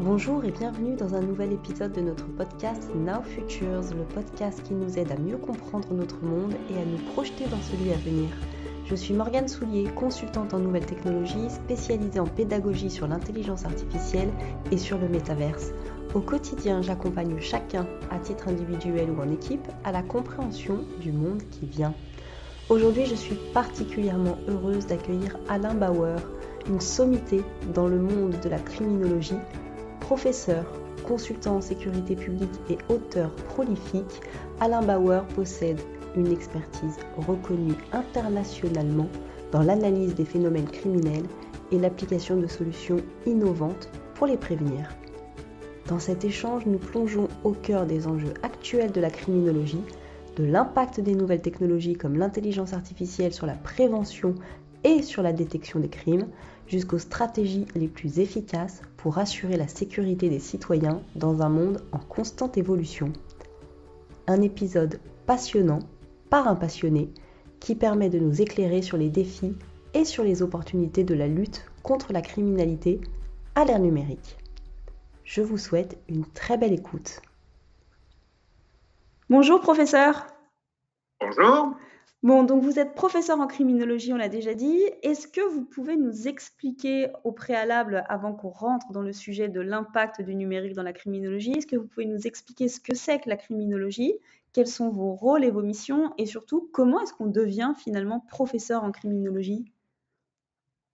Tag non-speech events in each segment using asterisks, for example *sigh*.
Bonjour et bienvenue dans un nouvel épisode de notre podcast Now Futures, le podcast qui nous aide à mieux comprendre notre monde et à nous projeter dans celui à venir. Je suis Morgane Soulier, consultante en nouvelles technologies, spécialisée en pédagogie sur l'intelligence artificielle et sur le métaverse. Au quotidien, j'accompagne chacun, à titre individuel ou en équipe, à la compréhension du monde qui vient. Aujourd'hui, je suis particulièrement heureuse d'accueillir Alain Bauer, une sommité dans le monde de la criminologie Professeur, consultant en sécurité publique et auteur prolifique, Alain Bauer possède une expertise reconnue internationalement dans l'analyse des phénomènes criminels et l'application de solutions innovantes pour les prévenir. Dans cet échange, nous plongeons au cœur des enjeux actuels de la criminologie, de l'impact des nouvelles technologies comme l'intelligence artificielle sur la prévention et sur la détection des crimes, jusqu'aux stratégies les plus efficaces pour assurer la sécurité des citoyens dans un monde en constante évolution. Un épisode passionnant par un passionné qui permet de nous éclairer sur les défis et sur les opportunités de la lutte contre la criminalité à l'ère numérique. Je vous souhaite une très belle écoute. Bonjour professeur. Bonjour. Bon, donc vous êtes professeur en criminologie, on l'a déjà dit. Est-ce que vous pouvez nous expliquer au préalable, avant qu'on rentre dans le sujet de l'impact du numérique dans la criminologie, est-ce que vous pouvez nous expliquer ce que c'est que la criminologie, quels sont vos rôles et vos missions, et surtout comment est-ce qu'on devient finalement professeur en criminologie?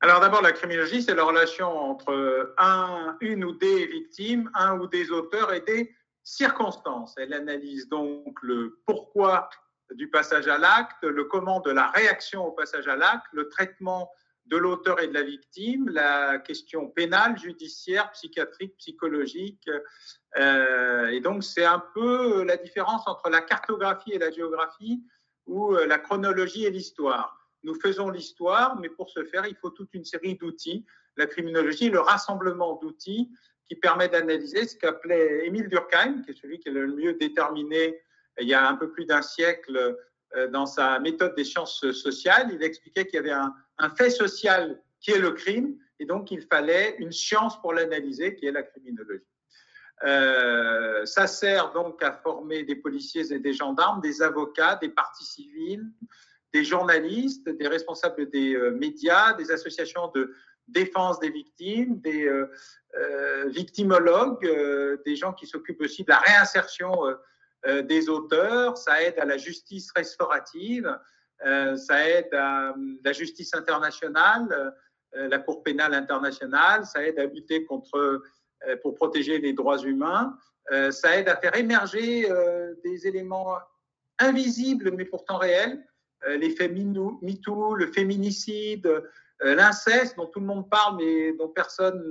Alors d'abord, la criminologie, c'est la relation entre un, une ou des victimes, un ou des auteurs et des circonstances. Elle analyse donc le pourquoi du passage à l'acte, le comment de la réaction au passage à l'acte, le traitement de l'auteur et de la victime, la question pénale, judiciaire, psychiatrique, psychologique. Euh, et donc, c'est un peu la différence entre la cartographie et la géographie ou euh, la chronologie et l'histoire. Nous faisons l'histoire, mais pour ce faire, il faut toute une série d'outils. La criminologie, le rassemblement d'outils qui permet d'analyser ce qu'appelait Émile Durkheim, qui est celui qui est le mieux déterminé il y a un peu plus d'un siècle euh, dans sa méthode des sciences sociales. Il expliquait qu'il y avait un, fait social qui est le crime, et donc il fallait une science pour l'analyser, qui est la criminologie. Euh, ça sert donc à former des policiers et des gendarmes, des avocats, des partis civils, des journalistes, des responsables des euh, médias, des associations de défense des victimes, des victimologues, des gens qui s'occupent aussi de la réinsertion des auteurs, ça aide à la justice restaurative, euh, ça aide à la justice internationale, euh, la Cour pénale internationale, ça aide à lutter contre, pour protéger les droits humains, ça aide à faire émerger des éléments invisibles mais pourtant réels, les faits MeToo, le féminicide, l'inceste dont tout le monde parle mais dont personne,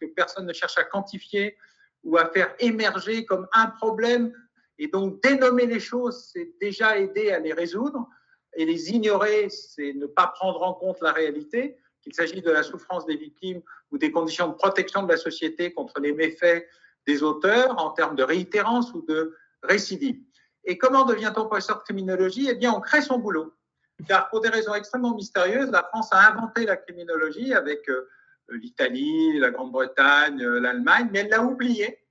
que personne ne cherche à quantifier ou à faire émerger comme un problème et donc, dénommer les choses, c'est déjà aider à les résoudre. Et les ignorer, c'est ne pas prendre en compte la réalité, qu'il s'agisse de la souffrance des victimes ou des conditions de protection de la société contre les méfaits des auteurs en termes de réitérance ou de récidive. Et comment devient-on professeur de criminologie? Eh bien, on crée son boulot. Car pour des raisons extrêmement mystérieuses, la France a inventé la criminologie avec euh, l'Italie, la Grande-Bretagne, euh, l'Allemagne, mais elle l'a oubliée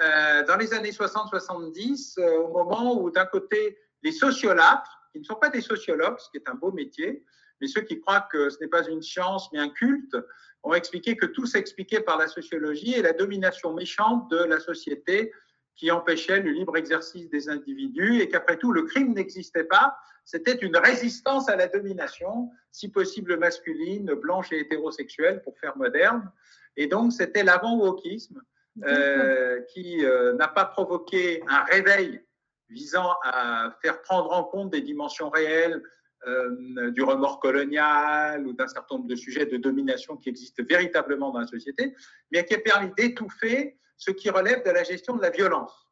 euh, dans les années 60-70, euh, au moment où d'un côté, les sociolâtres, qui ne sont pas des sociologues, ce qui est un beau métier, mais ceux qui croient que ce n'est pas une science mais un culte, ont expliqué que tout s'expliquait par la sociologie et la domination méchante de la société qui empêchait le libre exercice des individus et qu'après tout, le crime n'existait pas. C'était une résistance à la domination, si possible masculine, blanche et hétérosexuelle, pour faire moderne. Et donc, c'était l'avant-wokisme euh, qui euh, n'a pas provoqué un réveil visant à faire prendre en compte des dimensions réelles euh, du remords colonial ou d'un certain nombre de sujets de domination qui existent véritablement dans la société, mais qui a permis d'étouffer ce qui relève de la gestion de la violence.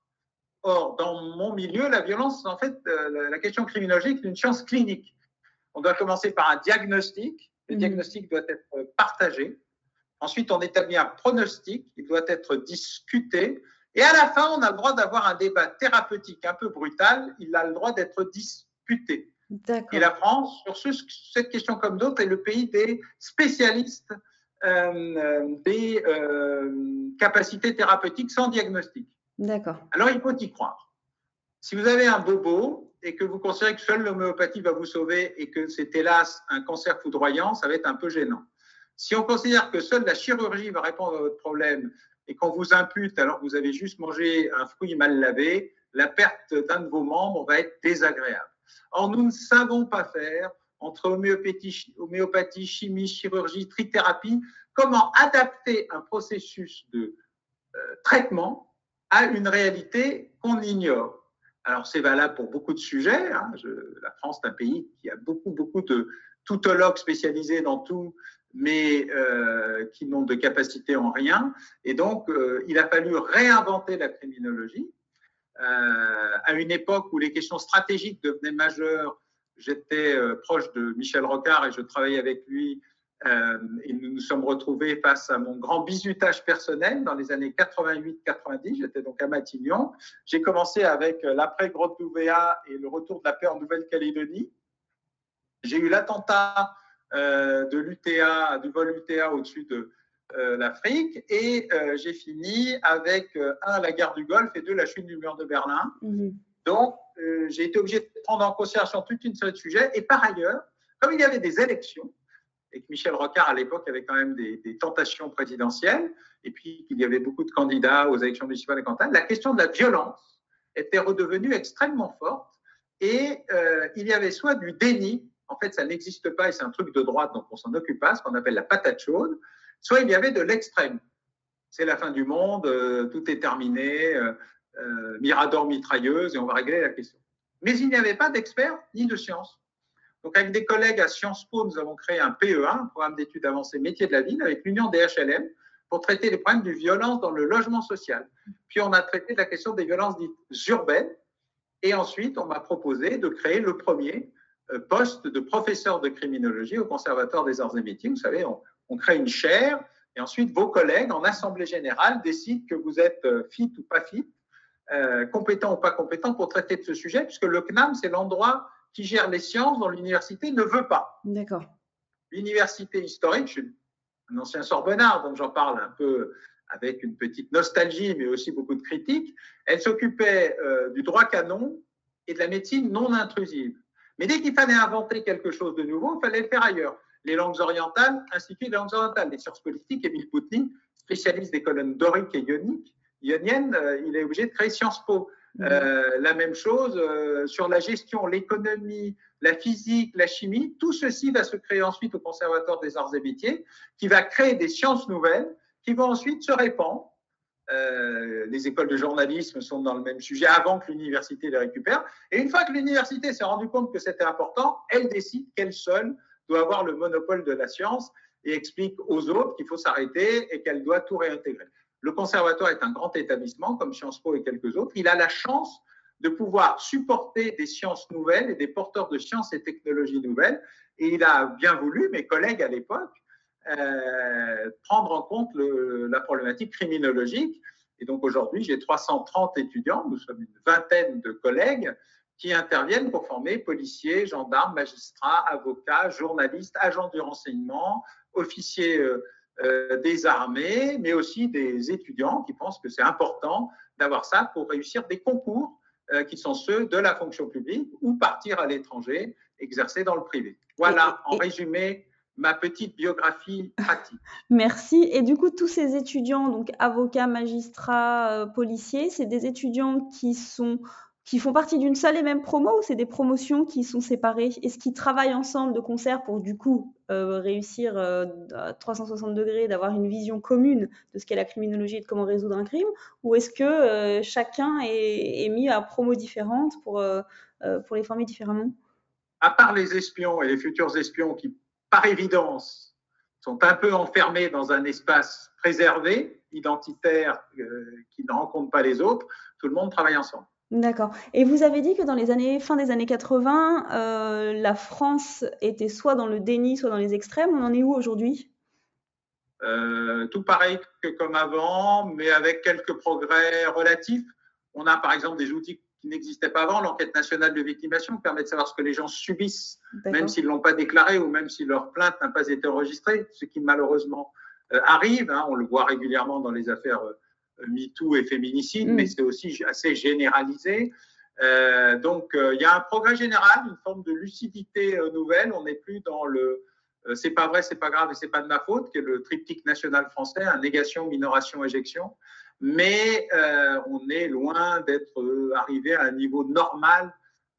Or, dans mon milieu, la violence, en fait, la question criminologique est une science clinique. On doit commencer par un diagnostic. Le mmh. diagnostic doit être partagé. Ensuite, on établit un pronostic, il doit être discuté. Et à la fin, on a le droit d'avoir un débat thérapeutique un peu brutal, il a le droit d'être disputé. Et la France, sur cette question comme d'autres, est le pays des spécialistes des capacités thérapeutiques sans diagnostic. D'accord. Alors, il faut y croire. Si vous avez un bobo et que vous considérez que seule l'homéopathie va vous sauver et que c'est hélas un cancer foudroyant, ça va être un peu gênant. Si on considère que seule la chirurgie va répondre à votre problème et qu'on vous impute alors que vous avez juste mangé un fruit mal lavé, la perte d'un de vos membres va être désagréable. Or, nous ne savons pas faire entre homéopathie, chimie, chirurgie, trithérapie, comment adapter un processus de euh, traitement à une réalité qu'on ignore. Alors, c'est valable pour beaucoup de sujets. Hein. la France est un pays qui a beaucoup, beaucoup de toutologues spécialisés dans tout, mais euh, qui n'ont de capacité en rien. Et donc, euh, il a fallu réinventer la criminologie. Euh, à une époque où les questions stratégiques devenaient majeures, j'étais proche de Michel Rocard et je travaillais avec lui euh, et nous nous sommes retrouvés face à mon grand bizutage personnel dans les années 88-90. J'étais donc à Matignon. J'ai commencé avec euh, l'après-grotte d'Ouvéa et le retour de la paix en Nouvelle-Calédonie. J'ai eu l'attentat euh, de l'UTA, du vol UTA au-dessus de l'Afrique. Et j'ai fini avec, un, la guerre du Golfe et deux, la chute du mur de Berlin. Mhm. Donc, j'ai été obligé de prendre en considération toute une série de sujets. Et par ailleurs, comme il y avait des élections, et que Michel Rocard, à l'époque, avait quand même des, tentations présidentielles, et puis qu'il y avait beaucoup de candidats aux élections municipales et cantonales, la question de la violence était redevenue extrêmement forte, et euh, il y avait soit du déni, en fait ça n'existe pas et c'est un truc de droite, donc on s'en occupe pas, ce qu'on appelle la patate chaude, soit il y avait de l'extrême. C'est la fin du monde, euh, tout est terminé, euh, Mirador mitrailleuse, et on va régler la question. Mais il n'y avait pas d'experts ni de science. Donc, avec des collègues à Sciences Po, nous avons créé un PEA, un programme d'études avancées métiers de la ville, avec l'Union des HLM, pour traiter les problèmes de violence dans le logement social. Puis, on a traité la question des violences dites urbaines. Et ensuite, on m'a proposé de créer le premier euh, poste de professeur de criminologie au Conservatoire des arts et métiers. Vous savez, on, crée une chaire et ensuite vos collègues en assemblée générale décident que vous êtes euh, fit ou pas fit, euh, compétent ou pas compétent pour traiter de ce sujet, puisque le CNAM, c'est l'endroit qui gère les sciences dont l'université ne veut pas. D'accord. L'université historique, je suis un ancien Sorbonnard, donc j'en parle un peu avec une petite nostalgie, mais aussi beaucoup de critiques. Elle s'occupait euh, du droit canon et de la médecine non intrusive. Mais dès qu'il fallait inventer quelque chose de nouveau, il fallait le faire ailleurs. Les langues orientales, Institut des langues orientales, les sciences politiques, Émile Poutine, spécialiste des colonnes doriques et ioniques, ioniennes, euh, il est obligé de créer Sciences Po. Euh, la même chose euh, sur la gestion, l'économie, la physique, la chimie. Tout ceci va se créer ensuite au Conservatoire des arts et métiers, qui va créer des sciences nouvelles qui vont ensuite se répandre. Euh, les écoles de journalisme sont dans le même sujet avant que l'université les récupère. Et une fois que l'université s'est rendue compte que c'était important, elle décide qu'elle seule doit avoir le monopole de la science et explique aux autres qu'il faut s'arrêter et qu'elle doit tout réintégrer. Le conservatoire est un grand établissement comme Sciences Po et quelques autres. Il a la chance de pouvoir supporter des sciences nouvelles et des porteurs de sciences et technologies nouvelles. Et il a bien voulu, mes collègues à l'époque, euh, prendre en compte la problématique criminologique. Et donc aujourd'hui, j'ai 330 étudiants, nous sommes une vingtaine de collègues qui interviennent pour former policiers, gendarmes, magistrats, avocats, journalistes, agents du renseignement, officiers euh, euh, des armées, mais aussi des étudiants qui pensent que c'est important d'avoir ça pour réussir des concours euh, qui sont ceux de la fonction publique ou partir à l'étranger, exercer dans le privé. Voilà, en résumé, ma petite biographie pratique. *laughs* Merci. Et du coup, tous ces étudiants, donc avocats, magistrats, euh, policiers, c'est des étudiants qui sont qui font partie d'une seule et même promo ou c'est des promotions qui sont séparées Est-ce qu'ils travaillent ensemble de concert pour du coup euh, réussir euh, à 360 degrés, d'avoir une vision commune de ce qu'est la criminologie et de comment résoudre un crime? Ou est-ce que euh, chacun est, mis à promo différente pour, pour les former différemment? À part les espions et les futurs espions qui, par évidence, sont un peu enfermés dans un espace préservé, identitaire, qui ne rencontre pas les autres, tout le monde travaille ensemble. D'accord. Et vous avez dit que dans les années, fin des années 80, euh, la France était soit dans le déni, soit dans les extrêmes. On en est où aujourd'hui? Euh, Tout pareil que comme avant, mais avec quelques progrès relatifs. On a par exemple des outils qui n'existaient pas avant, l'enquête nationale de victimation qui permet de savoir ce que les gens subissent, même s'ils ne l'ont pas déclaré ou même si leur plainte n'a pas été enregistrée, ce qui malheureusement arrive. Hein. on le voit régulièrement dans les affaires MeToo et féminicide, mm. mais c'est aussi assez généralisé. donc, il y a un progrès général, une forme de lucidité nouvelle. On n'est plus dans le c'est pas vrai, c'est pas grave et c'est pas de ma faute, qui est le triptyque national français, négation, minoration, éjection. Mais on est loin d'être arrivé à un niveau normal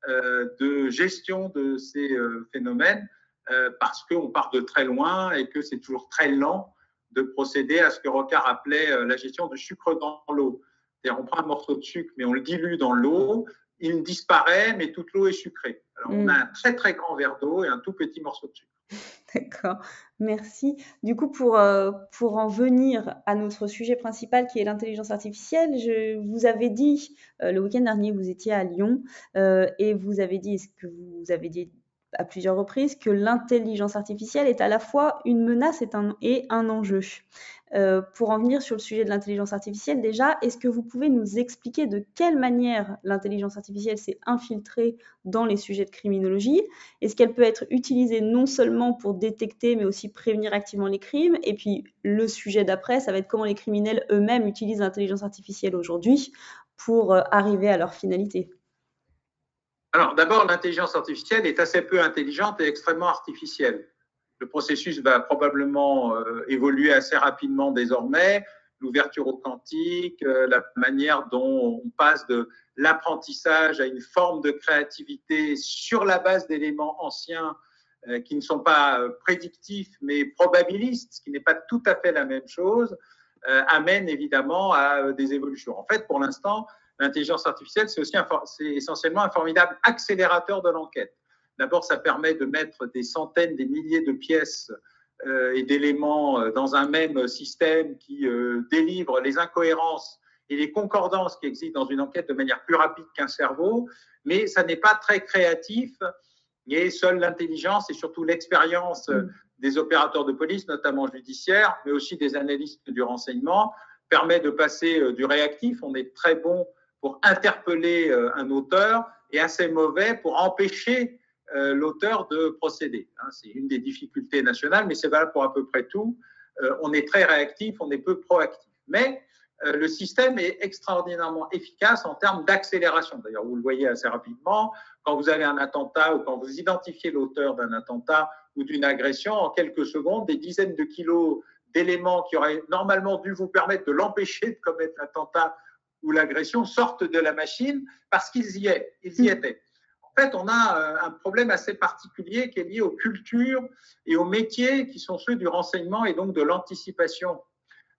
de gestion de ces phénomènes parce qu'on part de très loin et que c'est toujours très lent de procéder à ce que Rocard appelait euh, la gestion de sucre dans l'eau. C'est-à-dire, on prend un morceau de sucre, mais on le dilue dans l'eau, il disparaît, mais toute l'eau est sucrée. Alors, on a mm. un très, très grand verre d'eau et un tout petit morceau de sucre. *laughs* D'accord, merci. Du coup, pour, euh, pour en venir à notre sujet principal qui est l'intelligence artificielle, je vous avais dit euh, le week-end dernier, vous étiez à Lyon et vous avez dit, ce que vous avez dit à plusieurs reprises que l'intelligence artificielle est à la fois une menace et un enjeu. Euh, pour en venir sur le sujet de l'intelligence artificielle, déjà, est-ce que vous pouvez nous expliquer de quelle manière l'intelligence artificielle s'est infiltrée dans les sujets de criminologie? Est-ce qu'elle peut être utilisée non seulement pour détecter, mais aussi prévenir activement les crimes? Et puis, le sujet d'après, ça va être comment les criminels eux-mêmes utilisent l'intelligence artificielle aujourd'hui pour euh, arriver à leur finalité. Alors, d'abord, l'intelligence artificielle est assez peu intelligente et extrêmement artificielle. Le processus va probablement euh, évoluer assez rapidement désormais. L'ouverture au quantique, euh, la manière dont on passe de l'apprentissage à une forme de créativité sur la base d'éléments anciens euh, qui ne sont pas prédictifs mais probabilistes, ce qui n'est pas tout à fait la même chose, amène évidemment à des évolutions. En fait, pour l'instant, l'intelligence artificielle, c'est essentiellement un formidable accélérateur de l'enquête. D'abord, ça permet de mettre des centaines, des milliers de pièces euh, et d'éléments euh, dans un même système qui euh, délivre les incohérences et les concordances qui existent dans une enquête de manière plus rapide qu'un cerveau, mais ça n'est pas très créatif et seule l'intelligence et surtout l'expérience mm. des opérateurs de police, notamment judiciaires, mais aussi des analystes du renseignement, permet de passer du réactif. On est très bon pour interpeller un auteur et assez mauvais pour empêcher euh, l'auteur de procéder. Hein. C'est une des difficultés nationales, mais c'est valable pour à peu près tout. Euh, on est très réactif, on est peu proactif. Mais le système est extraordinairement efficace en termes d'accélération. D'ailleurs, vous le voyez assez rapidement, quand vous avez un attentat ou quand vous identifiez l'auteur d'un attentat ou d'une agression, en quelques secondes, des dizaines de kilos d'éléments qui auraient normalement dû vous permettre de l'empêcher de commettre l'attentat ou l'agression sortent de la machine parce qu'ils y, ils y mm. étaient. Fait, on a euh, un problème assez particulier qui est lié aux cultures et aux métiers qui sont ceux du renseignement et donc de l'anticipation.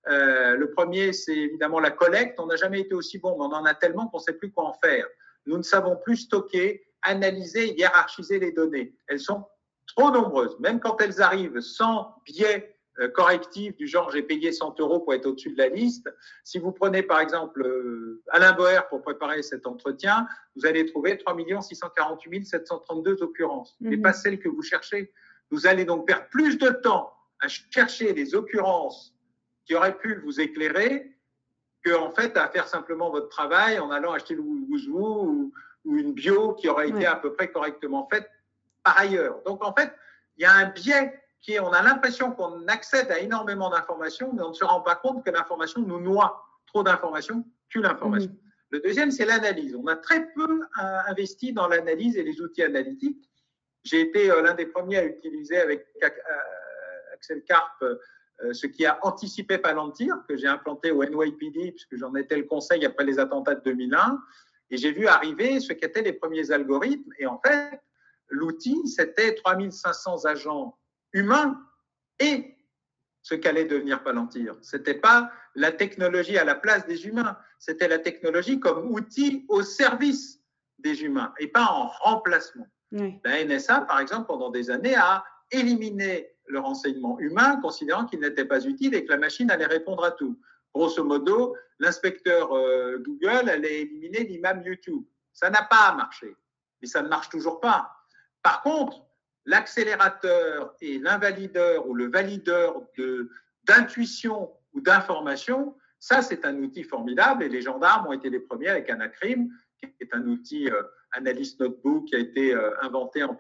Euh, le premier, c'est évidemment la collecte. On n'a jamais été aussi bon, mais on en a tellement qu'on ne sait plus quoi en faire. Nous ne savons plus stocker, analyser, hiérarchiser les données. Elles sont trop nombreuses, même quand elles arrivent sans biais euh, correctif du genre j'ai payé 100 euros pour être au-dessus de la liste. Si vous prenez par exemple euh, Alain Boer pour préparer cet entretien, vous allez trouver 3 648 732 occurrences, mais mhm. pas celles que vous cherchez. Vous allez donc perdre plus de temps à chercher les occurrences qui auraient pu vous éclairer qu'en en fait à faire simplement votre travail en allant acheter le wouzou ou, ou une bio qui aurait été à peu près correctement faite par ailleurs. Donc en fait, il y a un biais qui on a l'impression qu'on accède à énormément d'informations, mais on ne se rend pas compte que l'information nous noie. Trop d'informations tue l'information. Le deuxième, c'est l'analyse. On a très peu euh, investi dans l'analyse et les outils analytiques. J'ai été euh, l'un des premiers à utiliser avec euh, Axel Karp ce qui a anticipé Palantir, que j'ai implanté au NYPD, puisque j'en étais le conseil après les attentats de 2001. Et j'ai vu arriver ce qu'étaient les premiers algorithmes. Et en fait, l'outil, c'était 3500 agents humain et ce qu'allait devenir Palantir. Ce n'était pas la technologie à la place des humains, c'était la technologie comme outil au service des humains et pas en remplacement. La NSA, par exemple, pendant des années, a éliminé le renseignement humain, considérant qu'il n'était pas utile et que la machine allait répondre à tout. Grosso modo, l'inspecteur euh, Google allait éliminer l'imam YouTube. Ça n'a pas marché, mais ça ne marche toujours pas. Par contre, l'accélérateur et l'invalideur ou le valideur d'intuition ou d'information, ça c'est un outil formidable et les gendarmes ont été les premiers avec Anacrim qui est un outil Analyst Notebook qui a été inventé en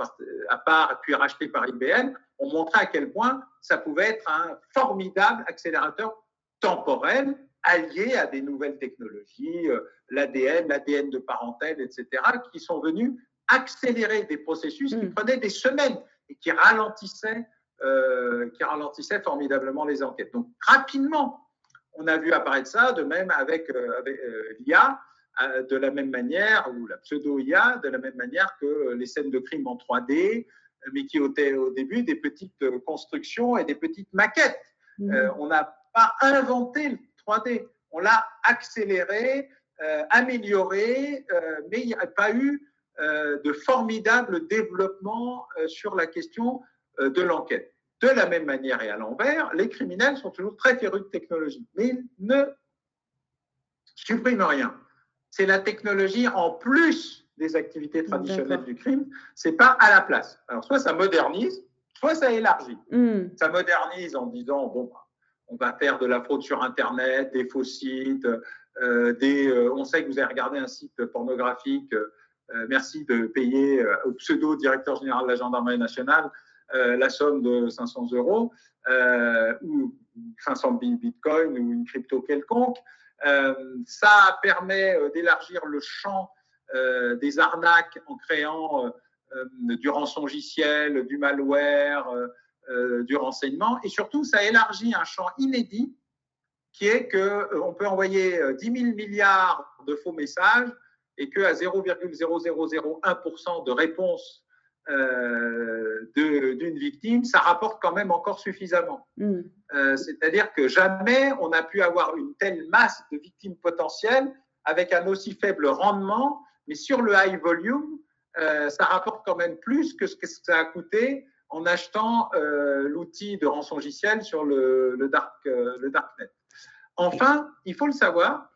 à part puis racheté par IBM, ont montré à quel point ça pouvait être un formidable accélérateur temporel allié à des nouvelles technologies, l'ADN, l'ADN de parentèle, etc., qui sont venus accélérer des processus qui mm. prenaient des semaines et qui ralentissaient, euh, qui ralentissaient formidablement les enquêtes. Donc rapidement, on a vu apparaître ça, de même avec, euh, euh, l'IA, de la même manière, ou la pseudo-IA, de la même manière que les scènes de crime en 3D, mais qui étaient au début des petites constructions et des petites maquettes. Mm. on n'a pas inventé le 3D, on l'a accéléré, amélioré, mais il n'y a pas eu de formidables développements euh, sur la question euh, de l'enquête. De la même manière et à l'envers, les criminels sont toujours très férus de technologie, mais ils ne suppriment rien. C'est la technologie en plus des activités traditionnelles du crime, c'est pas à la place. Alors soit ça modernise, soit ça élargit. Hmm. Ça modernise en disant bon, on va faire de la fraude sur Internet, des faux sites, des, on sait que vous avez regardé un site pornographique euh, merci de payer euh, au pseudo-directeur général de la gendarmerie nationale euh, la somme de 500 euros ou 500 bitcoins ou une crypto quelconque. ça permet d'élargir le champ des arnaques en créant du rançongiciel, du malware, du renseignement. Et surtout, ça élargit un champ inédit qui est qu'on peut envoyer 10 000 milliards de faux messages et qu'à 0,0001% de réponse euh, d'une victime, ça rapporte quand même encore suffisamment. Mm. Euh, c'est-à-dire que jamais on n'a pu avoir une telle masse de victimes potentielles avec un aussi faible rendement, mais sur le high volume, euh, ça rapporte quand même plus que ce que ça a coûté en achetant l'outil de rançongiciel sur le, le, dark, le darknet. Enfin, il faut le savoir,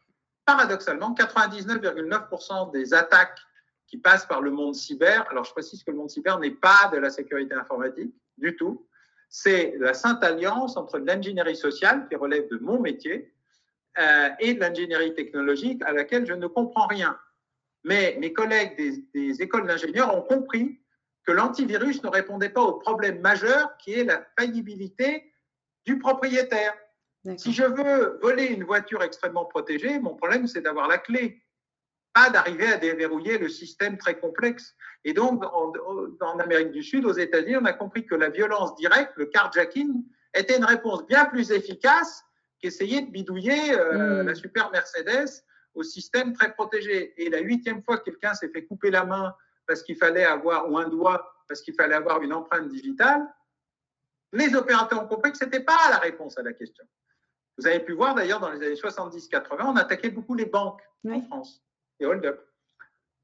paradoxalement, 99,9% des attaques qui passent par le monde cyber, alors je précise que le monde cyber n'est pas de la sécurité informatique du tout, c'est la sainte alliance entre l'ingénierie sociale, qui relève de mon métier, euh, et de l'ingénierie technologique à laquelle je ne comprends rien. Mais mes collègues des, des écoles d'ingénieurs ont compris que l'antivirus ne répondait pas au problème majeur qui est la faillibilité du propriétaire. Si je veux voler une voiture extrêmement protégée, mon problème, c'est d'avoir la clé, pas d'arriver à déverrouiller le système très complexe. Et donc, en, Amérique du Sud, aux États-Unis, on a compris que la violence directe, le carjacking, était une réponse bien plus efficace qu'essayer de bidouiller euh, hmm. la super Mercedes au système très protégé. Et la huitième fois que quelqu'un s'est fait couper la main parce qu'il fallait avoir, ou un doigt, parce qu'il fallait avoir une empreinte digitale, les opérateurs ont compris que ce n'était pas la réponse à la question. Vous avez pu voir d'ailleurs dans les années 70-80, on attaquait beaucoup les banques en France, les hold-up.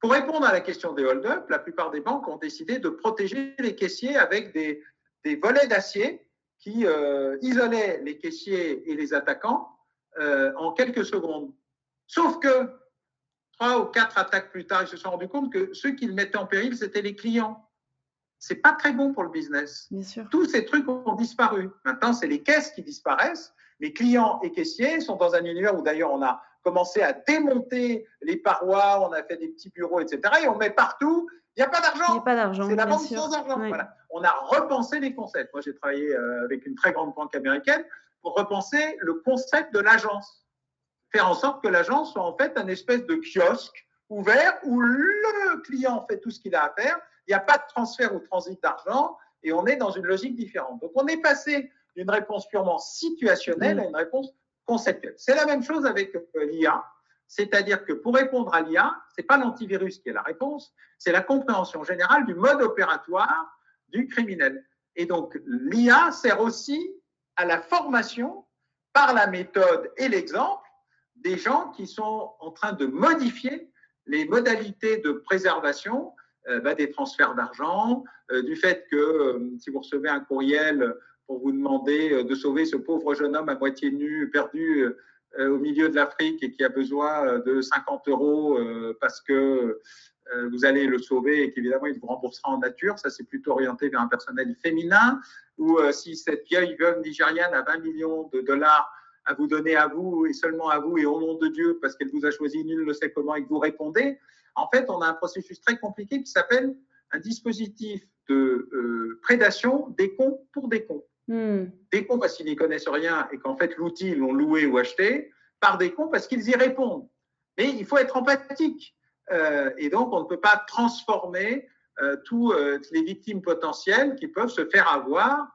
Pour répondre à la question des hold-up, la plupart des banques ont décidé de protéger les caissiers avec des, volets d'acier qui euh, isolaient les caissiers et les attaquants euh, en quelques secondes. Sauf que trois ou quatre attaques plus tard, ils se sont rendus compte que ceux qui le mettaient en péril, c'était les clients. C'est pas très bon pour le business. Bien sûr. Tous ces trucs ont disparu. Maintenant, c'est les caisses qui disparaissent les clients et caissiers sont dans un univers où d'ailleurs on a commencé à démonter les parois, on a fait des petits bureaux, etc. Et on met partout, il n'y a pas d'argent. Il n'y a pas d'argent. C'est la banque sans argent. On a repensé les concepts. Moi, j'ai travaillé euh, avec une très grande banque américaine pour repenser le concept de l'agence. Faire en sorte que l'agence soit en fait un espèce de kiosque ouvert où le client fait tout ce qu'il a à faire. Il n'y a pas de transfert ou transit d'argent et on est dans une logique différente. Donc, on est passé d'une réponse purement situationnelle à une réponse conceptuelle. C'est la même chose avec euh, l'IA, c'est-à-dire que pour répondre à l'IA, c'est pas l'antivirus qui est la réponse, c'est la compréhension générale du mode opératoire du criminel. Et donc l'IA sert aussi à la formation par la méthode et l'exemple des gens qui sont en train de modifier les modalités de préservation euh, bah, des transferts d'argent, euh, du fait que si vous recevez un courriel pour vous demander euh, de sauver ce pauvre jeune homme à moitié nu, perdu euh, au milieu de l'Afrique et qui a besoin euh, de 50 euros parce que vous allez le sauver et qu'évidemment il vous remboursera en nature. Ça, c'est plutôt orienté vers un personnel féminin. Ou si cette vieille veuve nigériane a 20 millions de dollars à vous donner à vous et seulement à vous et au nom de Dieu parce qu'elle vous a choisi nul ne sait comment et que vous répondez, En fait, on a un processus très compliqué qui s'appelle un dispositif de euh, prédation des cons pour des cons. Des cons parce qu'ils n'y connaissent rien et qu'en fait l'outil ils l'ont loué ou acheté, par des cons parce qu'ils y répondent. Mais il faut être empathique. Euh, et donc, on ne peut pas transformer euh, toutes les victimes potentielles qui peuvent se faire avoir.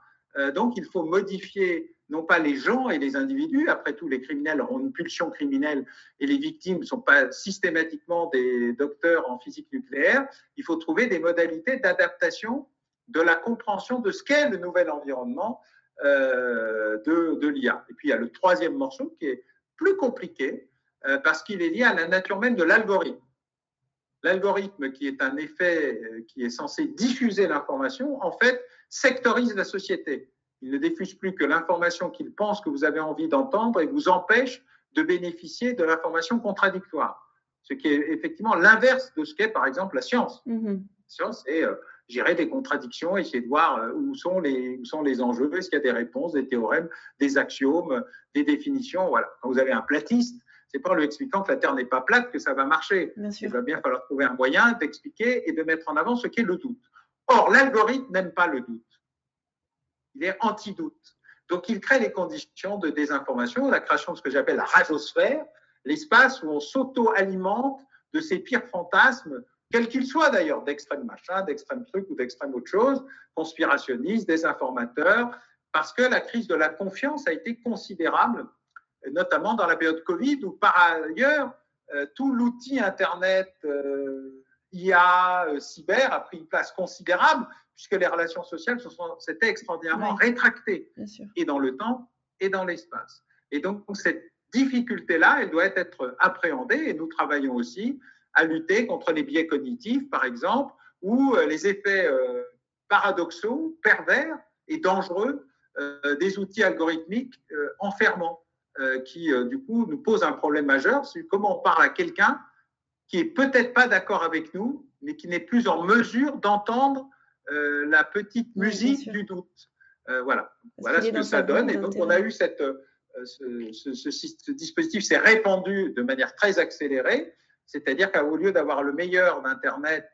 donc, il faut modifier non pas les gens et les individus. Après tout, les criminels ont une pulsion criminelle et les victimes ne sont pas systématiquement des docteurs en physique nucléaire. Il faut trouver des modalités d'adaptation de la compréhension de ce qu'est le nouvel environnement euh, de, de l'IA. Et puis, il y a le troisième morceau qui est plus compliqué euh, parce qu'il est lié à la nature même de l'algorithme. L'algorithme, qui est un effet euh, qui est censé diffuser l'information, en fait, sectorise la société. Il ne diffuse plus que l'information qu'il pense que vous avez envie d'entendre et vous empêche de bénéficier de l'information contradictoire. Ce qui est effectivement l'inverse de ce qu'est, par exemple, la science. Mm-hmm. Science, c'est euh, gérer des contradictions, essayer de voir euh, où sont les, où sont les enjeux, est-ce qu'il y a des réponses, des théorèmes, des axiomes, des définitions. Voilà. Quand vous avez un platiste, c'est pas en lui expliquant que la Terre n'est pas plate que ça va marcher. Il va bien falloir trouver un moyen d'expliquer et de mettre en avant ce qu'est le doute. Or, l'algorithme n'aime pas le doute il est anti-doute. Donc, il crée les conditions de désinformation, la création de ce que j'appelle la radiosphère, l'espace où on s'auto-alimente de ces pires fantasmes, quels qu'ils soient d'ailleurs, d'extrême machin, d'extrême truc ou d'extrême autre chose, conspirationnistes, désinformateurs, parce que la crise de la confiance a été considérable, notamment dans la période Covid, où par ailleurs, euh, tout l'outil Internet, euh, IA, euh, cyber a pris une place considérable, puisque les relations sociales s'étaient extraordinairement rétractées, et dans le temps et dans l'espace. Et donc, cette difficulté-là, elle doit être appréhendée, et nous travaillons aussi à lutter contre les biais cognitifs, par exemple, ou euh, les effets euh, paradoxaux, pervers et dangereux euh, des outils algorithmiques enfermants, qui, du coup, nous posent un problème majeur. C'est comment on parle à quelqu'un qui est peut-être pas d'accord avec nous, mais qui n'est plus en mesure d'entendre euh, la petite musique du doute. Euh, voilà, voilà ce que ça donne. Et donc, on a eu cette, euh, ce, dispositif s'est répandu de manière très accélérée, c'est-à-dire qu'au lieu d'avoir le meilleur d'Internet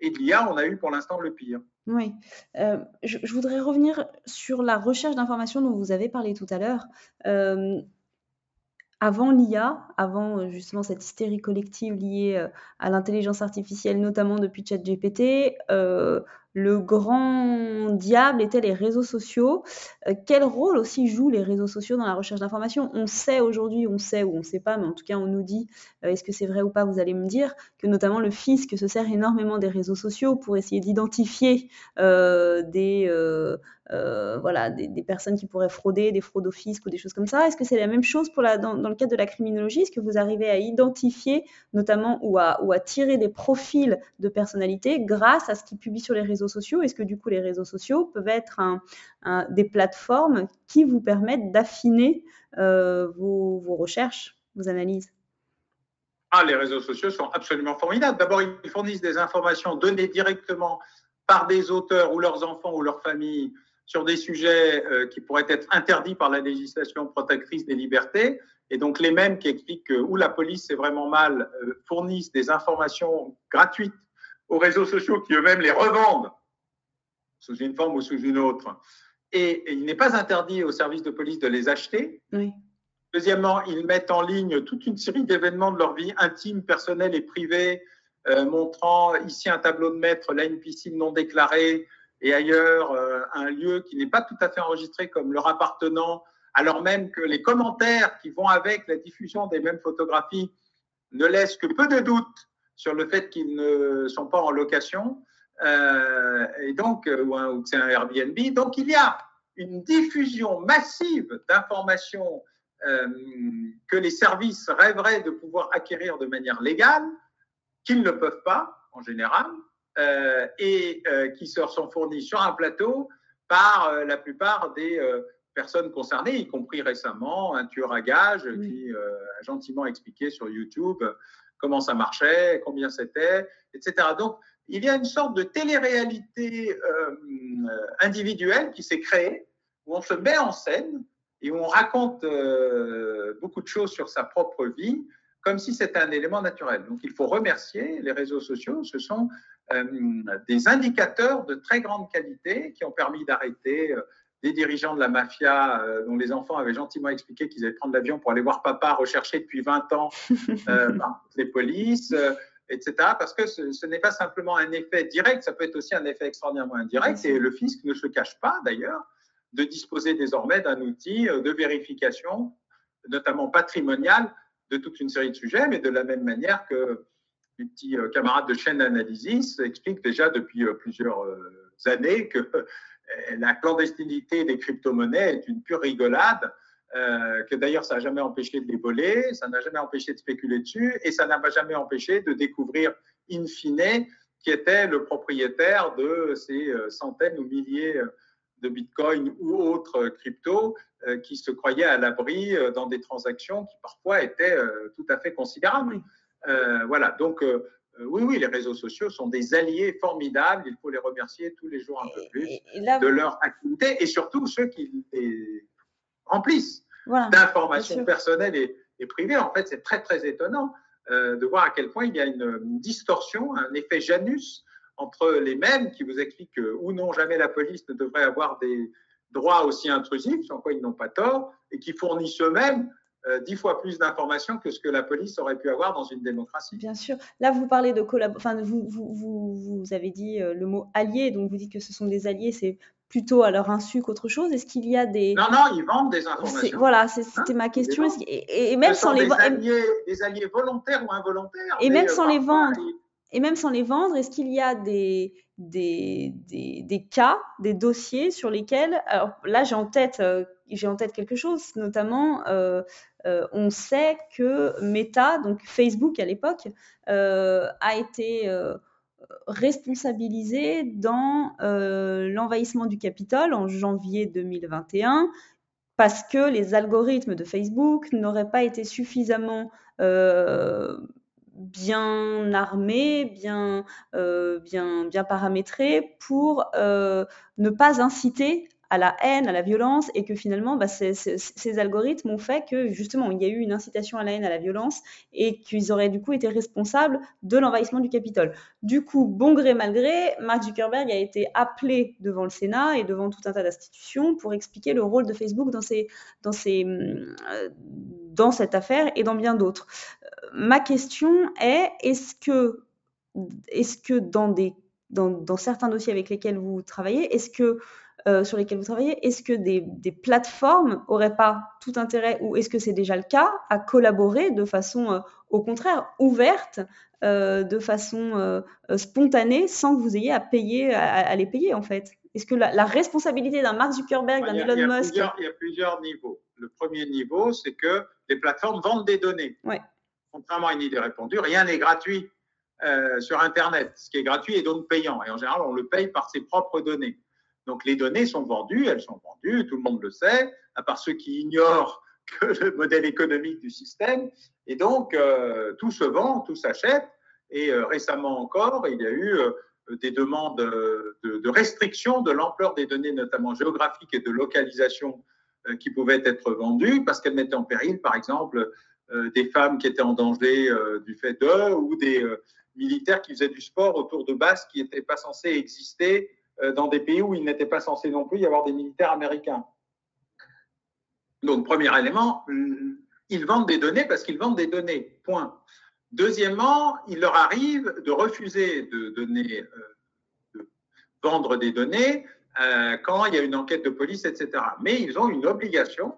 et de l'IA, on a eu pour l'instant le pire. Oui, je, je, voudrais revenir sur la recherche d'informations dont vous avez parlé tout à l'heure. avant l'IA, avant justement cette hystérie collective liée à l'intelligence artificielle, notamment depuis ChatGPT, le grand diable étaient les réseaux sociaux. Euh, quel rôle aussi jouent les réseaux sociaux dans la recherche d'informations? On sait aujourd'hui, on sait ou on ne sait pas, mais en tout cas on nous dit, euh, est-ce que c'est vrai ou pas, vous allez me dire, que notamment le fisc se sert énormément des réseaux sociaux pour essayer d'identifier euh, des, voilà, des, personnes qui pourraient frauder, des fraudes au fisc ou des choses comme ça. Est-ce que c'est la même chose pour dans, le cadre de la criminologie? Est-ce que vous arrivez à identifier notamment ou à, ou à tirer des profils de personnalités grâce à ce qu'ils publient sur les réseaux sociaux? Est-ce que du coup les réseaux sociaux peuvent être des plateformes qui vous permettent d'affiner euh, vos, recherches, vos analyses? Ah, les réseaux sociaux sont absolument formidables. D'abord, ils fournissent des informations données directement par des auteurs ou leurs enfants ou leurs familles sur des sujets euh, qui pourraient être interdits par la législation protectrice des libertés. Et donc, les mêmes qui expliquent que où la police est vraiment mal euh, fournissent des informations gratuites aux réseaux sociaux qui eux-mêmes les revendent sous une forme ou sous une autre. Et, il n'est pas interdit aux services de police de les acheter. Deuxièmement, ils mettent en ligne toute une série d'événements de leur vie intime, personnelle et privée, euh, montrant ici un tableau de maître, là une piscine non déclarée et ailleurs euh, un lieu qui n'est pas tout à fait enregistré comme leur appartenant, alors même que les commentaires qui vont avec la diffusion des mêmes photographies ne laissent que peu de doutes sur le fait qu'ils ne sont pas en location. Euh, et donc, euh, ou, que c'est un Airbnb. Donc, il y a une diffusion massive d'informations euh, que les services rêveraient de pouvoir acquérir de manière légale, qu'ils ne peuvent pas en général, et qui se sont fournis sur un plateau par la plupart des personnes concernées, y compris récemment un tueur à gages qui a gentiment expliqué sur YouTube comment ça marchait, combien c'était, etc. Donc, il y a une sorte de télé-réalité euh, individuelle qui s'est créée, où on se met en scène et où on raconte euh, beaucoup de choses sur sa propre vie, comme si c'était un élément naturel. Donc il faut remercier les réseaux sociaux. Ce sont euh, des indicateurs de très grande qualité qui ont permis d'arrêter des dirigeants de la mafia euh, dont les enfants avaient gentiment expliqué qu'ils allaient prendre l'avion pour aller voir papa recherché depuis 20 ans *laughs* par les polices, etc. Parce que ce, n'est pas simplement un effet direct, ça peut être aussi un effet extraordinairement indirect. Et le fisc ne se cache pas d'ailleurs de disposer désormais d'un outil de vérification, notamment patrimonial, de toute une série de sujets, mais de la même manière que les petits camarades de chaîne d'analysis expliquent déjà depuis plusieurs années que la clandestinité des crypto-monnaies est une pure rigolade, euh, que d'ailleurs ça n'a jamais empêché de les voler, ça n'a jamais empêché de spéculer dessus, et ça n'a jamais empêché de découvrir in fine qui était le propriétaire de ces euh, centaines ou milliers de bitcoins ou autres cryptos euh, qui se croyaient à l'abri dans des transactions qui parfois étaient tout à fait considérables. voilà, donc euh, oui, oui, les réseaux sociaux sont des alliés formidables. Il faut les remercier tous les jours un peu plus de leur activité et surtout ceux qui les remplissent d'informations personnelles et, privées. En fait, c'est très, très étonnant euh, de voir à quel point il y a une, distorsion, un effet Janus entre les mêmes qui vous expliquent que, ou non, jamais la police ne devrait avoir des droits aussi intrusifs, sans quoi ils n'ont pas tort, et qui fournissent eux-mêmes dix fois plus d'informations que ce que la police aurait pu avoir dans une démocratie. Bien sûr. Là, vous parlez de collaboration. Enfin, vous, vous, vous, vous, avez dit euh, le mot allié, donc vous dites que ce sont des alliés, c'est plutôt à leur insu qu'autre chose. Est-ce qu'il y a des. Non, non, ils vendent des informations. Voilà, c'était hein, ma question. Et, même sans les vendre. Des alliés volontaires ou involontaires. Et même euh, sans les vendre. Et même sans les vendre, est-ce qu'il y a des, des, des, cas, des dossiers sur lesquels, alors là j'ai en tête, j'ai en tête quelque chose, notamment euh, on sait que Meta, donc Facebook à l'époque, euh, a été euh, responsabilisé dans l'envahissement du Capitole en janvier 2021 parce que les algorithmes de Facebook n'auraient pas été suffisamment bien armés, bien, bien, bien paramétrés pour ne pas inciter à la haine, à la violence, et que finalement, bah, ces algorithmes ont fait que justement, il y a eu une incitation à la haine, à la violence, et qu'ils auraient du coup été responsables de l'envahissement du Capitole. Du coup, bon gré mal gré, Mark Zuckerberg a été appelé devant le Sénat et devant tout un tas d'institutions pour expliquer le rôle de Facebook dans, euh, cette affaire et dans bien d'autres. Euh, ma question est, est-ce que, dans certains dossiers avec lesquels vous travaillez, est-ce que euh, sur lesquels vous travaillez, est-ce que des, plateformes n'auraient pas tout intérêt, ou est-ce que c'est déjà le cas, à collaborer de façon, euh, au contraire, ouverte, euh, de façon spontanée, sans que vous ayez à payer, à, les payer en fait? Est-ce que la, responsabilité d'un Mark Zuckerberg, d'un Elon Musk... il y a plusieurs niveaux. Le premier niveau, c'est que les plateformes vendent des données. Contrairement à une idée répandue, rien n'est gratuit sur Internet. Ce qui est gratuit est donc payant. Et en général, on le paye par ses propres données. Donc les données sont vendues, elles sont vendues, tout le monde le sait, à part ceux qui ignorent *laughs* que le modèle économique du système. Et donc euh, tout se vend, tout s'achète. Et euh, récemment encore, il y a eu euh, des demandes de, de, restriction de l'ampleur des données, notamment géographiques et de localisation, qui pouvaient être vendues parce qu'elles mettaient en péril, par exemple, des femmes qui étaient en danger du fait d'eux ou des militaires qui faisaient du sport autour de bases qui n'étaient pas censées exister dans des pays où il n'était pas censé non plus y avoir des militaires américains. Donc, premier élément, ils vendent des données parce qu'ils vendent des données. Point. Deuxièmement, il leur arrive de refuser de, donner, euh, de vendre des données euh, quand il y a une enquête de police, etc. Mais ils ont une obligation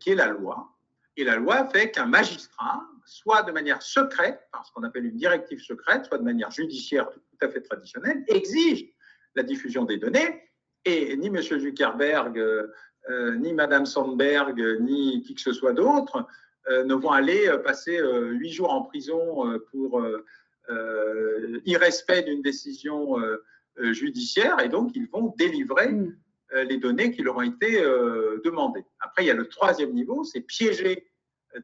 qui est la loi. Et la loi fait qu'un magistrat, soit de manière secrète, par ce qu'on appelle une directive secrète, soit de manière judiciaire tout à fait traditionnelle, exige la diffusion des données. Et ni M. Zuckerberg, euh, euh, ni Mme Sandberg, ni qui que ce soit d'autre euh, ne vont aller passer huit jours en prison pour irrespect d'une décision judiciaire. Et donc, ils vont délivrer mm. les données qui leur ont été demandées. Après, il y a le troisième niveau, c'est piéger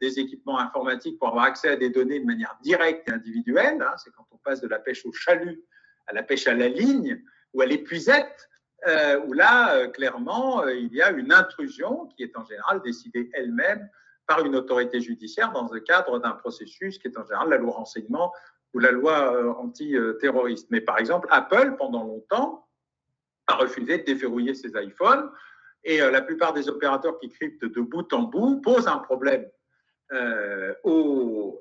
des équipements informatiques pour avoir accès à des données de manière directe et individuelle. Hein. c'est quand on passe de la pêche au chalut à la pêche à la ligne ou à l'épuisette, euh, où là, euh, clairement, euh, il y a une intrusion qui est en général décidée elle-même par une autorité judiciaire dans le cadre d'un processus qui est en général la loi renseignement ou la loi euh, antiterroriste. Mais par exemple, Apple, pendant longtemps, a refusé de déverrouiller ses iPhones et la plupart des opérateurs qui cryptent de bout en bout posent un problème aux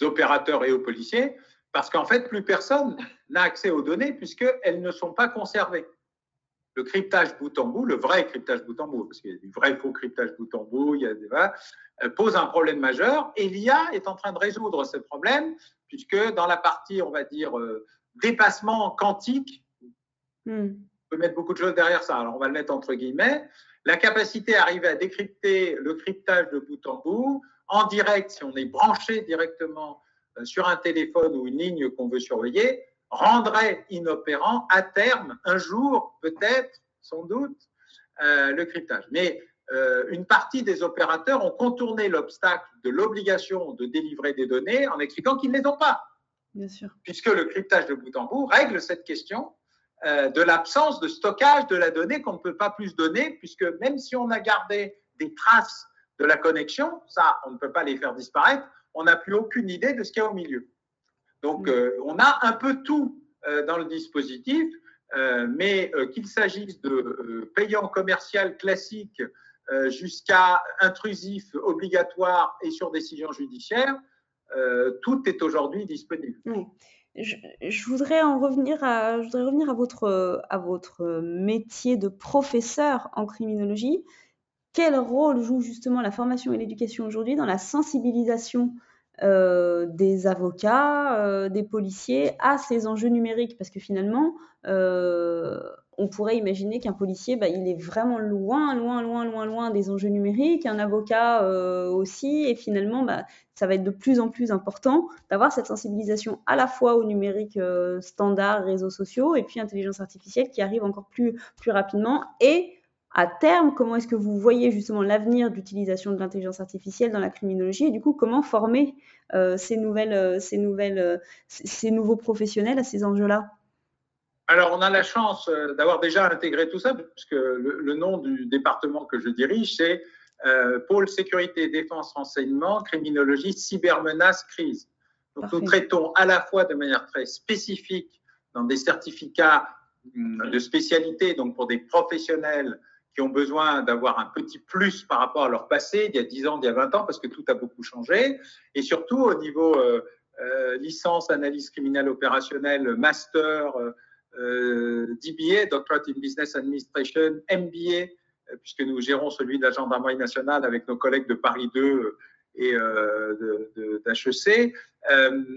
opérateurs et aux policiers parce qu'en fait, plus personne n'a accès aux données puisqu'elles ne sont pas conservées. Le cryptage bout en bout, le vrai cryptage bout en bout, parce qu'il y a du vrai faux cryptage bout en bout, il y a des, euh, pose un problème majeur et l'IA est en train de résoudre ce problème puisque dans la partie, on va dire, euh, dépassement quantique, hmm. on peut mettre beaucoup de choses derrière ça, alors on va le mettre entre guillemets, la capacité à arriver à décrypter le cryptage de bout en bout, en direct, si on est branché directement sur un téléphone ou une ligne qu'on veut surveiller, rendrait inopérant à terme, un jour, peut-être, sans doute, euh, le cryptage. Mais euh, une partie des opérateurs ont contourné l'obstacle de l'obligation de délivrer des données en expliquant qu'ils ne les ont pas. Bien sûr. Puisque le cryptage de bout en bout règle cette question euh, de l'absence de stockage de la donnée qu'on ne peut pas plus donner, puisque même si on a gardé des traces de la connexion, ça, on ne peut pas les faire disparaître, on n'a plus aucune idée de ce qu'il y a au milieu. Donc, mm. euh, on a un peu tout euh, dans le dispositif, euh, mais qu'il s'agisse de payant commercial classique jusqu'à intrusif, obligatoire et sur décision judiciaire, tout est aujourd'hui disponible. Je, voudrais en revenir à, je voudrais revenir à votre, à votre métier de professeur en criminologie. Quel rôle joue justement la formation et l'éducation aujourd'hui dans la sensibilisation euh, des avocats, euh, des policiers à ces enjeux numériques? Parce que finalement, euh, on pourrait imaginer qu'un policier, bah, il est vraiment loin, loin, loin, loin, loin des enjeux numériques, un avocat aussi, et finalement, bah, ça va être de plus en plus important d'avoir cette sensibilisation à la fois au numérique standard, réseaux sociaux, et puis intelligence artificielle qui arrive encore plus, plus rapidement, et à terme, comment est-ce que vous voyez justement l'avenir d'utilisation de l'intelligence artificielle dans la criminologie et du coup comment former euh, ces, nouvelles, euh, ces, nouvelles, euh, ces nouveaux professionnels à ces enjeux-là? Alors, on a la chance d'avoir déjà intégré tout ça, puisque le, nom du département que je dirige, c'est Pôle Sécurité, Défense, Renseignement, Criminologie, Cybermenace, Crise. Donc, nous traitons à la fois de manière très spécifique dans des certificats hum, de spécialité, donc pour des professionnels qui ont besoin d'avoir un petit plus par rapport à leur passé, il y a 10 ans, il y a 20 ans, parce que tout a beaucoup changé. Et surtout au niveau euh, euh licence, analyse criminelle opérationnelle, master, euh, euh DBA, Doctorate in Business Administration, MBA, puisque nous gérons celui de la gendarmerie nationale avec nos collègues de Paris 2 et d'HEC.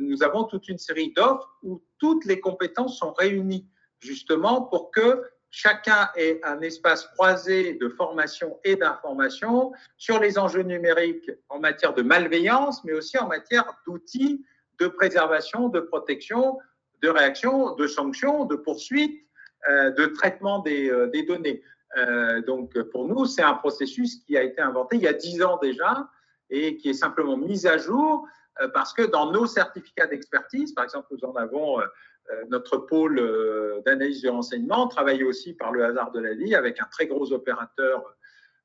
nous avons toute une série d'offres où toutes les compétences sont réunies justement pour que chacun ait un espace croisé de formation et d'information sur les enjeux numériques en matière de malveillance, mais aussi en matière d'outils de préservation, de protection, de réaction, de sanctions, de poursuite, euh, de traitement des, euh, données. Euh, donc pour nous, c'est un processus qui a été inventé il y a dix ans déjà et qui est simplement mis à jour parce que dans nos certificats d'expertise, par exemple, nous en avons notre pôle euh, d'analyse du renseignement travaille aussi par le hasard de la vie avec un très gros opérateur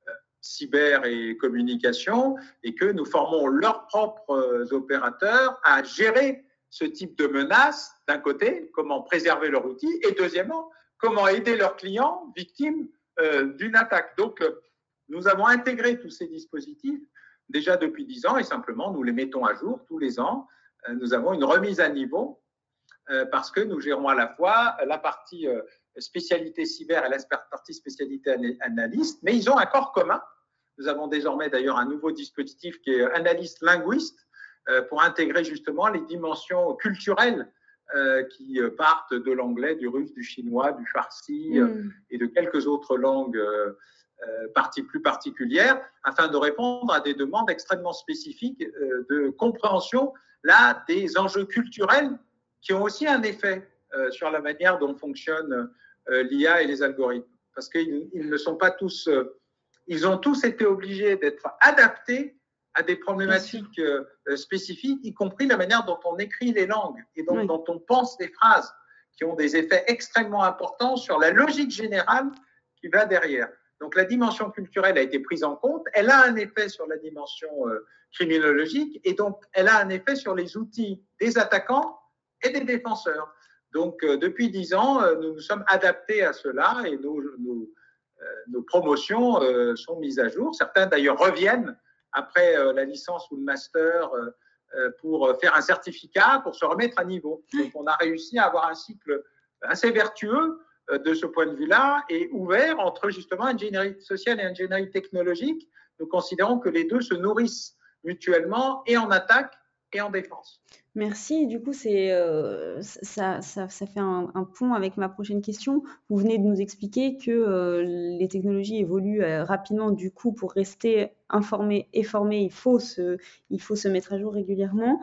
euh, cyber et communication et que nous formons leurs propres opérateurs à gérer ce type de menaces, d'un côté, comment préserver leur outil, et deuxièmement, comment aider leurs clients victimes d'une attaque. Donc, nous avons intégré tous ces dispositifs déjà depuis dix ans et simplement nous les mettons à jour tous les ans. Nous avons une remise à niveau euh, parce que nous gérons à la fois la partie euh, spécialité cyber et la partie spécialité analyste, mais ils ont un corps commun. Nous avons désormais d'ailleurs un nouveau dispositif qui est analyste linguiste euh, pour intégrer justement les dimensions culturelles qui partent de l'anglais, du russe, du chinois, du farsi hmm. et de quelques autres langues plus particulières, afin de répondre à des demandes extrêmement spécifiques de compréhension là des enjeux culturels qui ont aussi un effet euh, sur la manière dont fonctionne euh, l'IA et les algorithmes. Parce qu'ils ne sont pas tous, euh, ils ont tous été obligés d'être adaptés à des problématiques spécifiques, y compris la manière dont on écrit les langues et dont, dont on pense les phrases, qui ont des effets extrêmement importants sur la logique générale qui va derrière. Donc la dimension culturelle a été prise en compte, elle a un effet sur la dimension criminologique et donc elle a un effet sur les outils des attaquants et des défenseurs. Donc euh, depuis dix ans, euh, nous nous sommes adaptés à cela et nos, nos, nos promotions sont mises à jour. Certains d'ailleurs reviennent après la licence ou le master pour faire un certificat, pour se remettre à niveau. Donc on a réussi à avoir un cycle assez vertueux euh, de ce point de vue-là et ouvert entre justement ingénierie sociale et ingénierie technologique. Nous considérons que les deux se nourrissent mutuellement et en attaque et en défense. Merci. Du coup, c'est euh, ça, ça, fait un, un, pont avec ma prochaine question. Vous venez de nous expliquer que euh, les technologies évoluent euh, rapidement. Du coup, pour rester informé et formé, il faut se, il faut se mettre à jour régulièrement.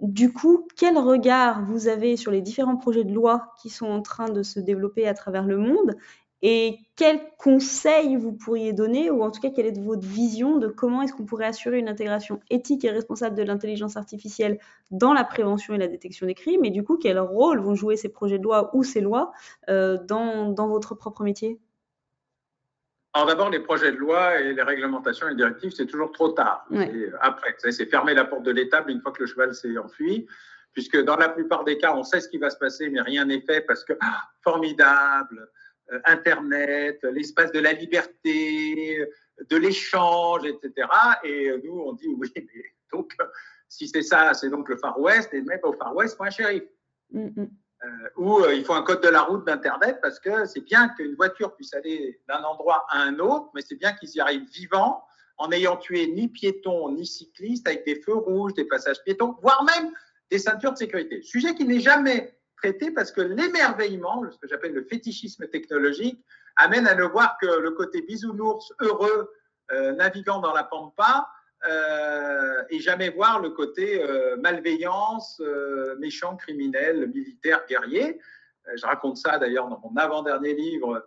Du coup, quel regard vous avez sur les différents projets de loi qui sont en train de se développer à travers le monde? Et quels conseils vous pourriez donner, ou en tout cas, quelle est votre vision de comment est-ce qu'on pourrait assurer une intégration éthique et responsable de l'intelligence artificielle dans la prévention et la détection des crimes? Et du coup, quel rôle vont jouer ces projets de loi ou ces lois euh, dans, dans votre propre métier? Alors d'abord, les projets de loi et les réglementations et les directives, c'est toujours trop tard. Ouais. Après, c'est fermer la porte de l'étable une fois que le cheval s'est enfui, puisque dans la plupart des cas, on sait ce qui va se passer, mais rien n'est fait parce que, ah, formidable, euh, Internet, l'espace de la liberté, de l'échange, etc. Et nous, on dit *laughs* oui, mais donc, si c'est ça, c'est donc le Far West, et même au Far West, point shérif. Mm -hmm. Euh, où euh, il faut un code de la route d'Internet parce que c'est bien qu'une voiture puisse aller d'un endroit à un autre, mais c'est bien qu'ils y arrivent vivants en n'ayant tué ni piétons ni cyclistes avec des feux rouges, des passages piétons, voire même des ceintures de sécurité. Sujet qui n'est jamais traité parce que l'émerveillement, ce que j'appelle le fétichisme technologique, amène à ne voir que le côté bisounours heureux euh, naviguant dans la pampa euh, et jamais voir le côté euh, malveillance, euh, méchant, criminel, militaire, guerrier. Je raconte ça d'ailleurs dans mon avant-dernier livre,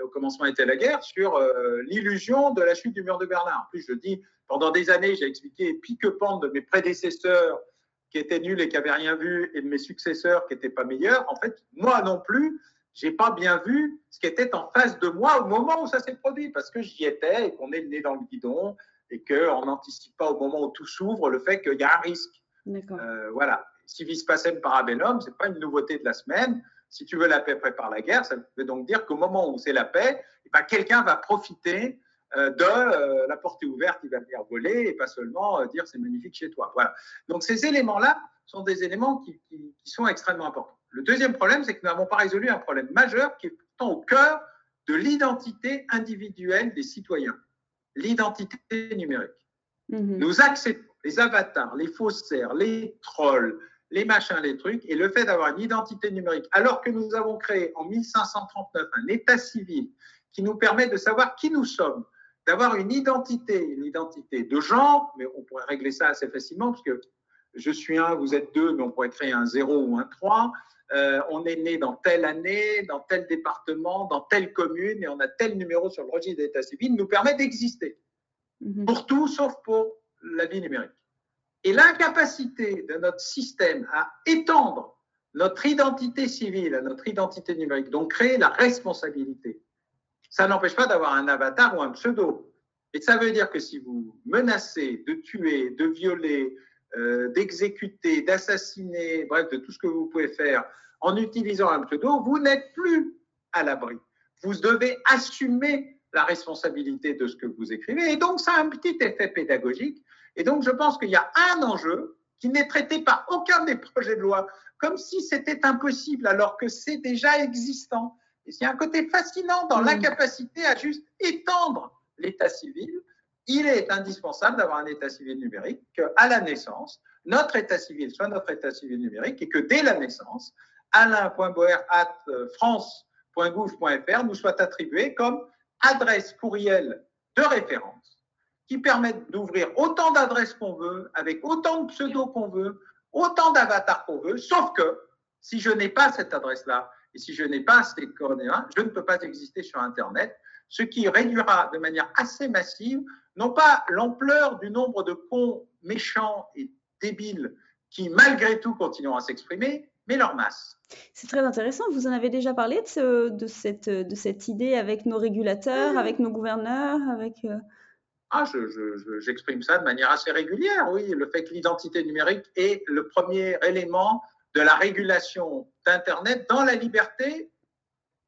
Au commencement était la guerre, sur l'illusion de la chute du mur de Berlin. En plus, je dis, pendant des années, j'ai expliqué pique-pente de mes prédécesseurs qui étaient nuls et qui n'avaient rien vu, et de mes successeurs qui n'étaient pas meilleurs. En fait, moi non plus, j'ai pas bien vu ce qui était en face de moi au moment où ça s'est produit, parce que j'y étais et qu'on est le nez dans le guidon et qu'on n'anticipe pas au moment où tout s'ouvre le fait qu'il y a un risque. Euh, voilà. Si vis pacem parabellum, ce n'est pas une nouveauté de la semaine. Si tu veux la paix, prépare la guerre. Ça veut donc dire qu'au moment où c'est la paix, eh ben, quelqu'un va profiter de euh, la porte est ouverte, il va venir voler et pas seulement euh, dire c'est magnifique chez toi. Voilà. Donc ces éléments-là sont des éléments qui, qui, qui, sont extrêmement importants. Le deuxième problème, c'est que nous n'avons pas résolu un problème majeur qui est pourtant au cœur de l'identité individuelle des citoyens l'identité numérique. Mhm. Nous acceptons les avatars, les faussaires, les trolls, les machins, les trucs, et le fait d'avoir une identité numérique, alors que nous avons créé en 1539 un état civil qui nous permet de savoir qui nous sommes, d'avoir une identité, une identité de genre, mais on pourrait régler ça assez facilement, parce que je suis un, vous êtes deux, mais on pourrait créer un zéro ou un trois. Euh, on est né dans telle année, dans tel département, dans telle commune, et on a tel numéro sur le registre d'état civil, nous permet d'exister. Mhm. Pour tout, sauf pour la vie numérique. Et l'incapacité de notre système à étendre notre identité civile à notre identité numérique, donc créer la responsabilité, ça n'empêche pas d'avoir un avatar ou un pseudo. Et ça veut dire que si vous menacez de tuer, de violer, euh, d'exécuter, d'assassiner, bref, de tout ce que vous pouvez faire en utilisant un pseudo, vous n'êtes plus à l'abri. Vous devez assumer la responsabilité de ce que vous écrivez. Et donc, ça a un petit effet pédagogique. Et donc, je pense qu'il y a un enjeu qui n'est traité par aucun des projets de loi, comme si c'était impossible, alors que c'est déjà existant. Et il y a un côté fascinant dans mmh. l'incapacité à juste étendre l'état civil. Il est indispensable d'avoir un état civil numérique, qu'à la naissance, notre état civil soit notre état civil numérique et que dès la naissance, alain.boer.france.gouv.fr nous soit attribué comme adresse courriel de référence qui permettent d'ouvrir autant d'adresses qu'on veut, avec autant de pseudos qu'on veut, autant d'avatars qu'on veut, sauf que si je n'ai pas cette adresse-là et si je n'ai pas ces coordonnées-là, je ne peux pas exister sur Internet, ce qui réduira de manière assez massive, non pas l'ampleur du nombre de cons méchants et débiles qui, malgré tout, continueront à s'exprimer, mais leur masse. C'est très intéressant. Vous en avez déjà parlé de, de, cette, de cette, idée avec nos régulateurs, avec nos gouverneurs, avec. Euh, ah, j'exprime je, ça de manière assez régulière, oui. Le fait que l'identité numérique est le premier élément de la régulation d'Internet dans la liberté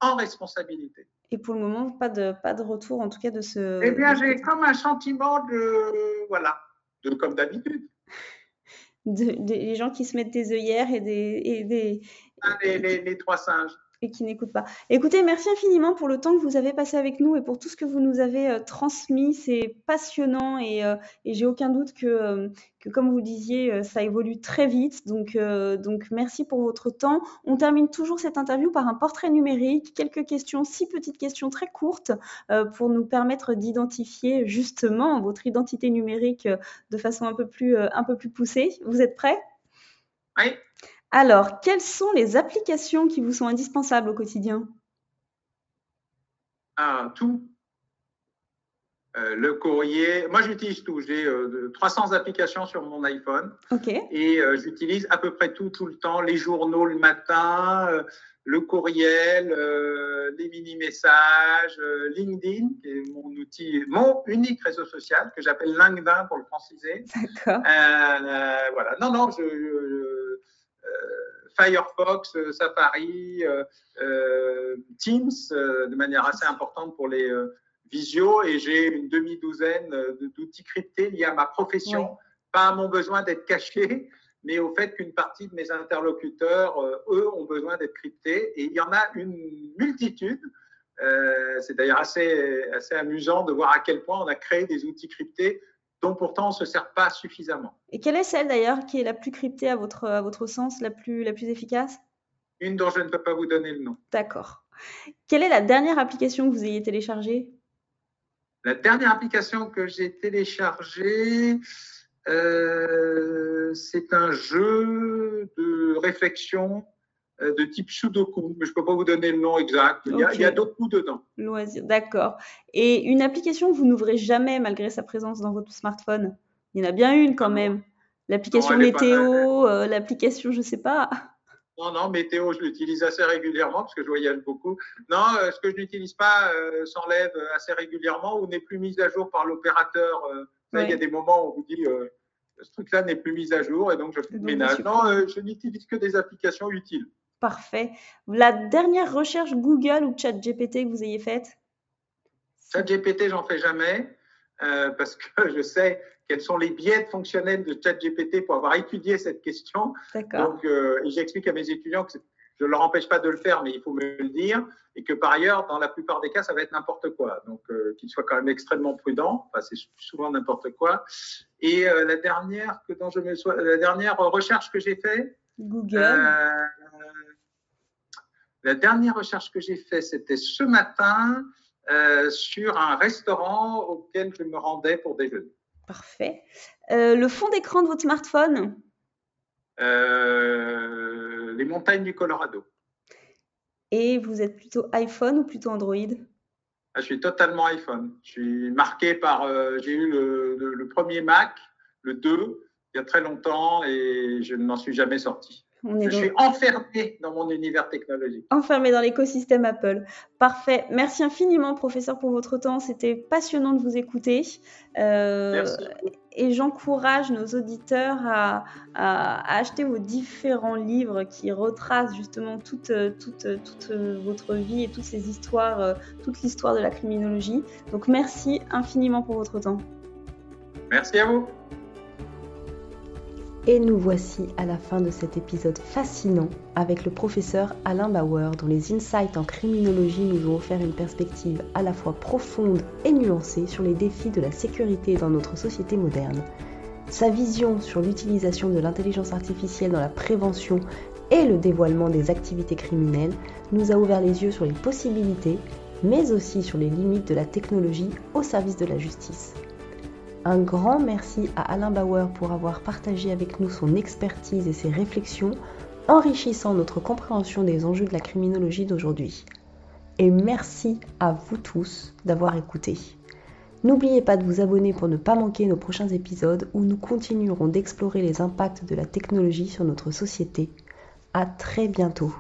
en responsabilité. Et pour le moment, pas de, pas de retour, en tout cas, de ce. Eh bien, j'ai comme un sentiment de. Voilà, de, comme d'habitude. *laughs* des gens qui se mettent des œillères et des. Et des ah, les, les, trois singes et qui n'écoutent pas. Écoutez, merci infiniment pour le temps que vous avez passé avec nous et pour tout ce que vous nous avez euh, transmis. C'est passionnant et, euh, et j'ai aucun doute que, euh, comme vous disiez, ça évolue très vite. Donc, donc, merci pour votre temps. On termine toujours cette interview par un portrait numérique, quelques questions, six petites questions très courtes pour nous permettre d'identifier justement votre identité numérique de façon un peu plus, un peu plus poussée. Vous êtes prêts? Oui. Alors, quelles sont les applications qui vous sont indispensables au quotidien? Ah, tout. Euh, le courrier, moi j'utilise tout. J'ai 300 euh, applications sur mon iPhone. Ok. Et euh, j'utilise à peu près tout, tout le temps. Les journaux le matin, le courriel, les mini-messages, LinkedIn, qui est mon outil, mon unique réseau social, que j'appelle LinkedIn pour le franciser. D'accord. voilà. Non, non, je Firefox, euh, Safari, euh, euh, Teams, de manière assez importante pour les visio, et j'ai une demi-douzaine d'outils cryptés liés à ma profession, pas à mon besoin d'être caché, mais au fait qu'une partie de mes interlocuteurs, eux, ont besoin d'être cryptés. Et il y en a une multitude. c'est d'ailleurs assez, assez amusant de voir à quel point on a créé des outils cryptés dont pourtant on ne se sert pas suffisamment. Et quelle est celle d'ailleurs qui est la plus cryptée à votre, à votre sens, la plus, la plus efficace? Une dont je ne peux pas vous donner le nom. D'accord. Quelle est la dernière application que vous ayez téléchargée? La dernière application que j'ai téléchargée, euh, c'est un jeu de réflexion de type Sudoku, mais je ne peux pas vous donner le nom exact. Il y a, d'autres coups dedans. Loisir, d'accord. Et une application que vous n'ouvrez jamais malgré sa présence dans votre smartphone? Il y en a bien une quand même. L'application météo, euh, l'application, je ne sais pas. Non, non, météo, je l'utilise assez régulièrement parce que je voyage beaucoup. Non, euh, ce que je n'utilise pas s'enlève assez régulièrement ou n'est plus mis à jour par l'opérateur. Il y a des moments où on vous dit ce truc-là n'est plus mis à jour et donc je fais le ménage. Non, je n'utilise que des applications utiles. Parfait. La dernière recherche Google ou ChatGPT que vous ayez faite? ChatGPT, j'en fais jamais euh, parce que *laughs* je sais quels sont les biais fonctionnels de ChatGPT pour avoir étudié cette question. Donc, euh, j'explique à mes étudiants que je ne leur empêche pas de le faire, mais il faut me le dire, et que par ailleurs, dans la plupart des cas, ça va être n'importe quoi. Donc, euh, qu'ils soient quand même extrêmement prudents. Enfin, c'est souvent n'importe quoi. Et la dernière que dont je me sois, la dernière recherche que j'ai faite, Google. La dernière recherche que j'ai faite, c'était ce matin euh, sur un restaurant auquel je me rendais pour déjeuner. Parfait. Euh, le fond d'écran de votre smartphone? Euh, Les montagnes du Colorado. Et vous êtes plutôt iPhone ou plutôt Android? Ah, Je suis totalement iPhone. Je suis marqué par. j'ai eu le, le, premier Mac, le 2, il y a très longtemps et je n'en suis jamais sorti je suis enfermé dans mon univers technologique. Enfermé dans l'écosystème Apple. Parfait. Merci infiniment, professeur, pour votre temps. C'était passionnant de vous écouter. Euh, Merci. Et j'encourage nos auditeurs à, acheter vos différents livres qui retracent justement toute, toute, toute votre vie et toutes ces histoires, toute l'histoire de la criminologie. Donc merci infiniment pour votre temps. Merci à vous. Et nous voici à la fin de cet épisode fascinant avec le professeur Alain Bauer dont les insights en criminologie nous ont offert une perspective à la fois profonde et nuancée sur les défis de la sécurité dans notre société moderne. Sa vision sur l'utilisation de l'intelligence artificielle dans la prévention et le dévoilement des activités criminelles nous a ouvert les yeux sur les possibilités, mais aussi sur les limites de la technologie au service de la justice. Un grand merci à Alain Bauer pour avoir partagé avec nous son expertise et ses réflexions, enrichissant notre compréhension des enjeux de la criminologie d'aujourd'hui. Et merci à vous tous d'avoir écouté. N'oubliez pas de vous abonner pour ne pas manquer nos prochains épisodes où nous continuerons d'explorer les impacts de la technologie sur notre société. À très bientôt.